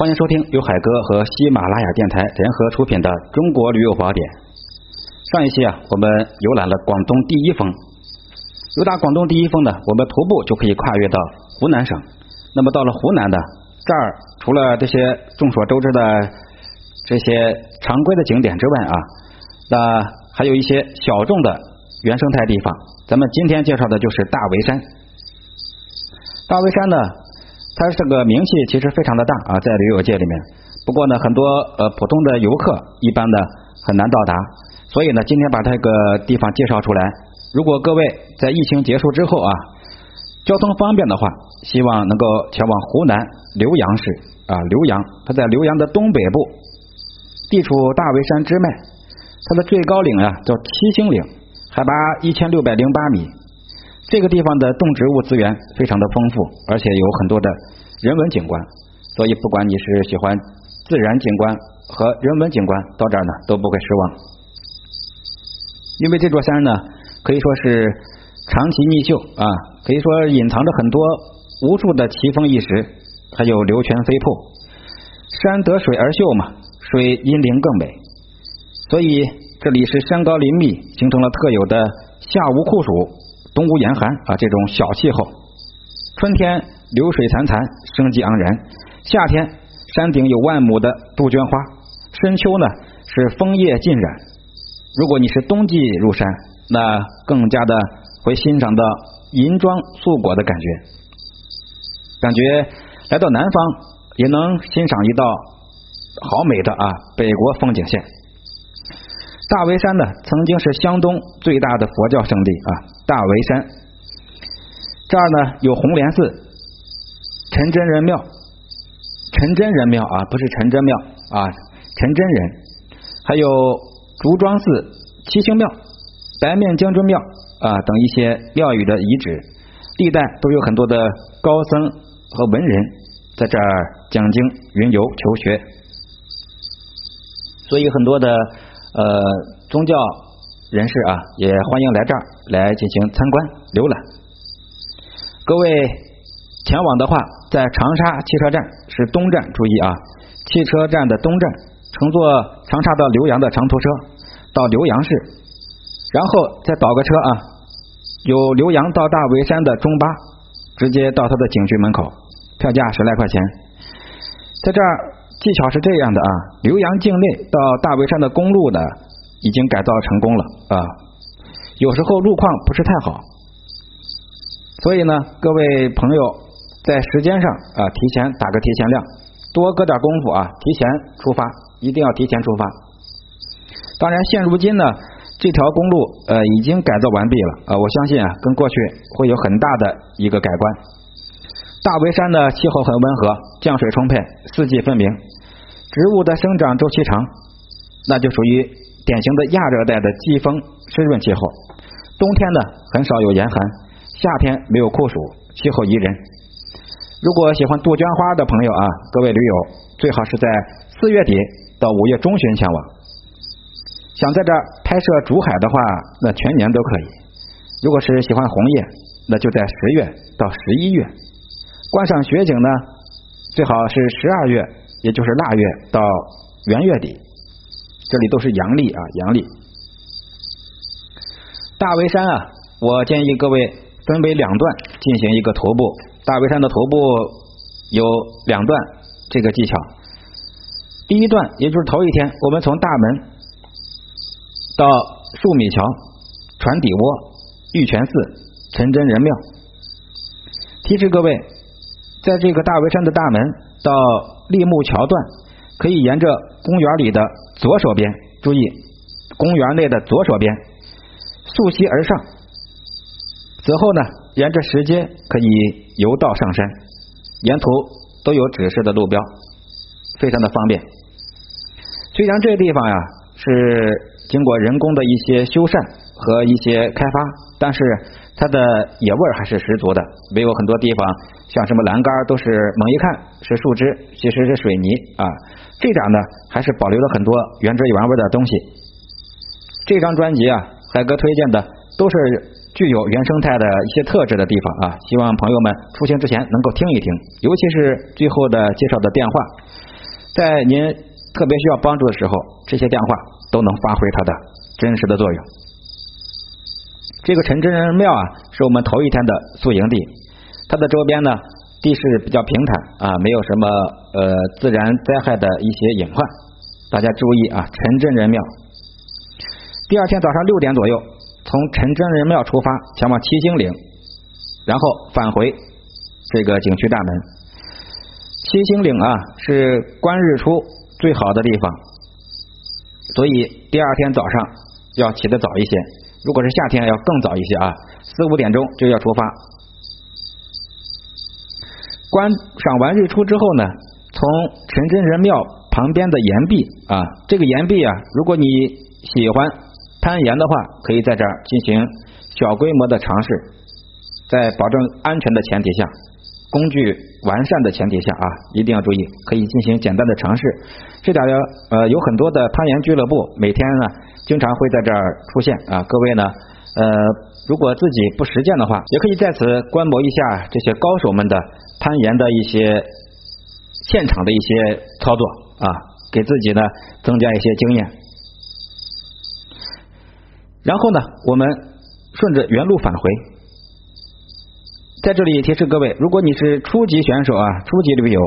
欢迎收听由海哥和喜马拉雅电台联合出品的《中国旅游宝典》。上一期啊，我们游览了广东第一峰。游达广东第一峰呢，我们徒步就可以跨越到湖南省。那么到了湖南呢，这儿除了这些众所周知的这些常规的景点之外啊，那还有一些小众的原生态地方。咱们今天介绍的就是大围山。大围山呢？它这个名气其实非常的大啊，在旅游界里面。不过呢，很多呃普通的游客一般的很难到达，所以呢，今天把这个地方介绍出来。如果各位在疫情结束之后啊，交通方便的话，希望能够前往湖南浏阳市啊，浏阳，它在浏阳的东北部，地处大围山支脉，它的最高岭啊叫七星岭，海拔一千六百零八米。这个地方的动植物资源非常的丰富，而且有很多的人文景观，所以不管你是喜欢自然景观和人文景观，到这儿呢都不会失望。因为这座山呢可以说是长奇逆秀啊，可以说隐藏着很多无数的奇峰异石，还有流泉飞瀑。山得水而秀嘛，水因灵更美，所以这里是山高林密，形成了特有的夏无酷暑。冬无严寒啊，这种小气候。春天流水潺潺，生机盎然；夏天山顶有万亩的杜鹃花；深秋呢是枫叶尽染。如果你是冬季入山，那更加的会欣赏到银装素裹的感觉，感觉来到南方也能欣赏一道好美的啊北国风景线。大围山呢，曾经是湘东最大的佛教圣地啊。大围山这儿呢有红莲寺、陈真人庙、陈真人庙啊，不是陈真庙啊，陈真人，还有竹庄寺、七星庙、白面将军庙啊等一些庙宇的遗址，历代都有很多的高僧和文人在这儿讲经、云游、求学，所以很多的。呃，宗教人士啊，也欢迎来这儿来进行参观浏览。各位前往的话，在长沙汽车站是东站，注意啊，汽车站的东站，乘坐长沙到浏阳的长途车到浏阳市，然后再倒个车啊，有浏阳到大围山的中巴，直接到它的景区门口，票价十来块钱，在这儿。技巧是这样的啊，浏阳境内到大围山的公路呢，已经改造成功了啊。有时候路况不是太好，所以呢，各位朋友在时间上啊，提前打个提前量，多搁点功夫啊，提前出发，一定要提前出发。当然，现如今呢，这条公路呃已经改造完毕了啊，我相信啊，跟过去会有很大的一个改观。大围山的气候很温和，降水充沛，四季分明，植物的生长周期长，那就属于典型的亚热带的季风湿润气候。冬天呢很少有严寒，夏天没有酷暑，气候宜人。如果喜欢杜鹃花的朋友啊，各位驴友最好是在四月底到五月中旬前往。想在这拍摄竹海的话，那全年都可以。如果是喜欢红叶，那就在十月到十一月。观赏雪景呢，最好是十二月，也就是腊月到元月底，这里都是阳历啊，阳历。大围山啊，我建议各位分为两段进行一个徒步。大围山的徒步有两段这个技巧。第一段，也就是头一天，我们从大门到树米桥、船底窝、玉泉寺、陈真人庙。提示各位。在这个大围山的大门到立木桥段，可以沿着公园里的左手边，注意公园内的左手边溯溪而上。此后呢，沿着石阶可以游道上山，沿途都有指示的路标，非常的方便。虽然这地方呀是经过人工的一些修缮和一些开发，但是它的野味还是十足的，没有很多地方。像什么栏杆都是猛一看是树枝，其实是水泥啊。这点呢还是保留了很多原汁原味的东西。这张专辑啊，海哥推荐的都是具有原生态的一些特质的地方啊，希望朋友们出行之前能够听一听，尤其是最后的介绍的电话，在您特别需要帮助的时候，这些电话都能发挥它的真实的作用。这个陈真人庙啊，是我们头一天的宿营地，它的周边呢地势比较平坦啊，没有什么呃自然灾害的一些隐患，大家注意啊，陈真人庙。第二天早上六点左右。从陈真人庙出发，前往七星岭，然后返回这个景区大门。七星岭啊，是观日出最好的地方，所以第二天早上要起得早一些。如果是夏天，要更早一些啊，四五点钟就要出发。观赏完日出之后呢，从陈真人庙旁边的岩壁啊，这个岩壁啊，如果你喜欢。攀岩的话，可以在这儿进行小规模的尝试，在保证安全的前提下，工具完善的前提下啊，一定要注意，可以进行简单的尝试。这点呢，呃，有很多的攀岩俱乐部，每天呢经常会在这儿出现啊。各位呢，呃，如果自己不实践的话，也可以在此观摩一下这些高手们的攀岩的一些现场的一些操作啊，给自己呢增加一些经验。然后呢，我们顺着原路返回。在这里提示各位，如果你是初级选手啊，初级旅游，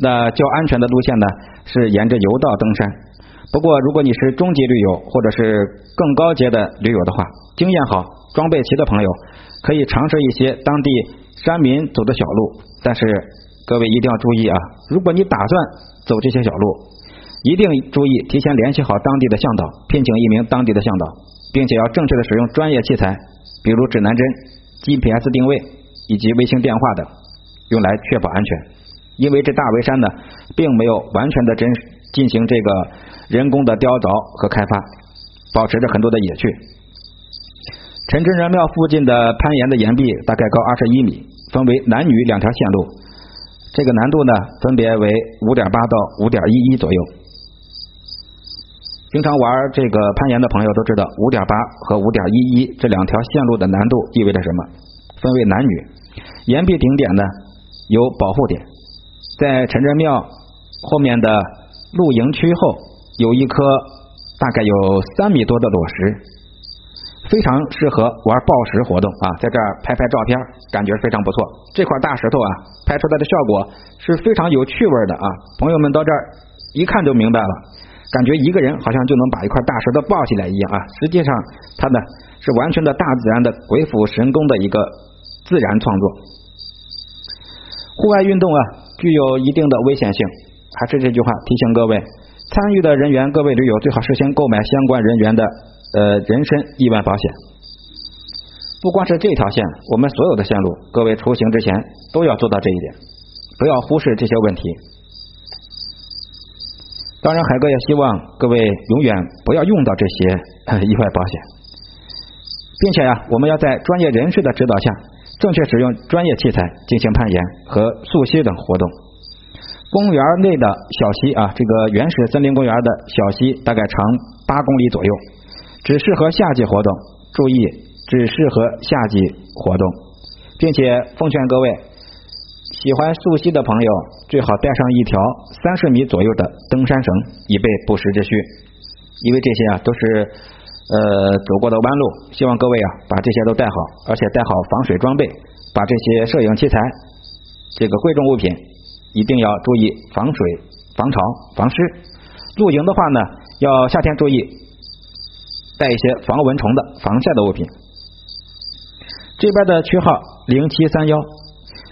那较安全的路线呢是沿着游道登山。不过，如果你是中级驴友或者是更高阶的驴友的话，经验好、装备齐的朋友，可以尝试一些当地山民走的小路。但是各位一定要注意啊，如果你打算走这些小路，一定注意提前联系好当地的向导，聘请一名当地的向导。并且要正确的使用专业器材，比如指南针、GPS 定位以及卫星电话等，用来确保安全。因为这大围山呢，并没有完全的真实进行这个人工的雕凿和开发，保持着很多的野趣。陈真人庙附近的攀岩的岩壁大概高二十一米，分为男女两条线路，这个难度呢分别为五点八到五点一一左右。经常玩这个攀岩的朋友都知道，五点八和五点一一这两条线路的难度意味着什么？分为男女。岩壁顶点呢有保护点，在陈真庙后面的露营区后有一颗大概有三米多的裸石，非常适合玩抱石活动啊，在这儿拍拍照片，感觉非常不错。这块大石头啊，拍出来的效果是非常有趣味的啊，朋友们到这儿一看就明白了。感觉一个人好像就能把一块大石头抱起来一样啊！实际上，它呢是完全的大自然的鬼斧神工的一个自然创作。户外运动啊，具有一定的危险性。还是这句话，提醒各位参与的人员，各位驴友最好事先购买相关人员的呃人身意外保险。不光是这条线，我们所有的线路，各位出行之前都要做到这一点，不要忽视这些问题。当然，海哥也希望各位永远不要用到这些意外保险，并且呀，我们要在专业人士的指导下，正确使用专业器材进行攀岩和溯溪等活动。公园内的小溪啊，这个原始森林公园的小溪大概长八公里左右，只适合夏季活动。注意，只适合夏季活动，并且奉劝各位。喜欢溯溪的朋友，最好带上一条三十米左右的登山绳，以备不时之需。因为这些啊都是呃走过的弯路，希望各位啊把这些都带好，而且带好防水装备，把这些摄影器材、这个贵重物品一定要注意防水、防潮、防湿。露营的话呢，要夏天注意带一些防蚊虫的、防晒的物品。这边的区号零七三幺。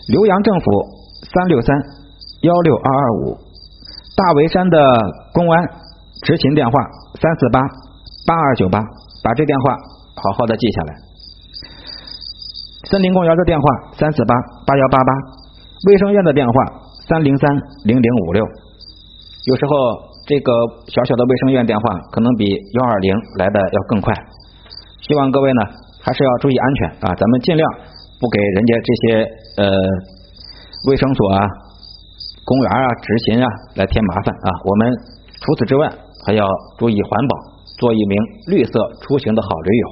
浏阳政府三六三幺六二二五，大围山的公安执勤电话三四八八二九八，把这电话好好的记下来。森林公园的电话三四八八幺八八，卫生院的电话三零三零零五六。有时候这个小小的卫生院电话可能比幺二零来的要更快。希望各位呢还是要注意安全啊，咱们尽量。不给人家这些呃卫生所啊、公园啊、执勤啊来添麻烦啊！我们除此之外还要注意环保，做一名绿色出行的好驴友。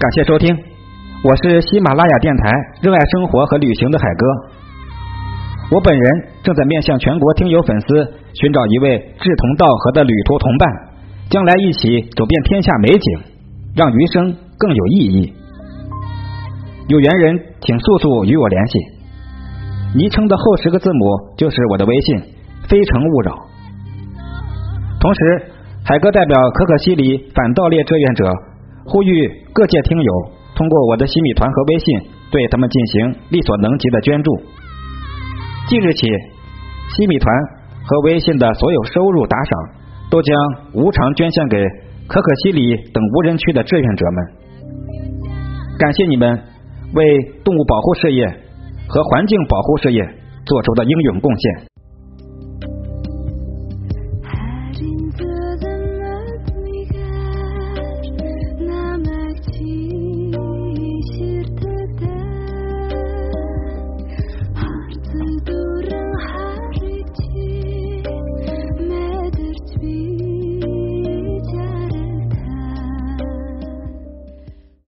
感谢收听，我是喜马拉雅电台热爱生活和旅行的海哥。我本人正在面向全国听友粉丝寻找一位志同道合的旅途同伴，将来一起走遍天下美景，让余生更有意义。有缘人请速速与我联系，昵称的后十个字母就是我的微信，非诚勿扰。同时，海哥代表可可西里反盗猎志愿者。呼吁各界听友通过我的西米团和微信，对他们进行力所能及的捐助。即日起，西米团和微信的所有收入打赏都将无偿捐献给可可西里等无人区的志愿者们。感谢你们为动物保护事业和环境保护事业做出的英勇贡献。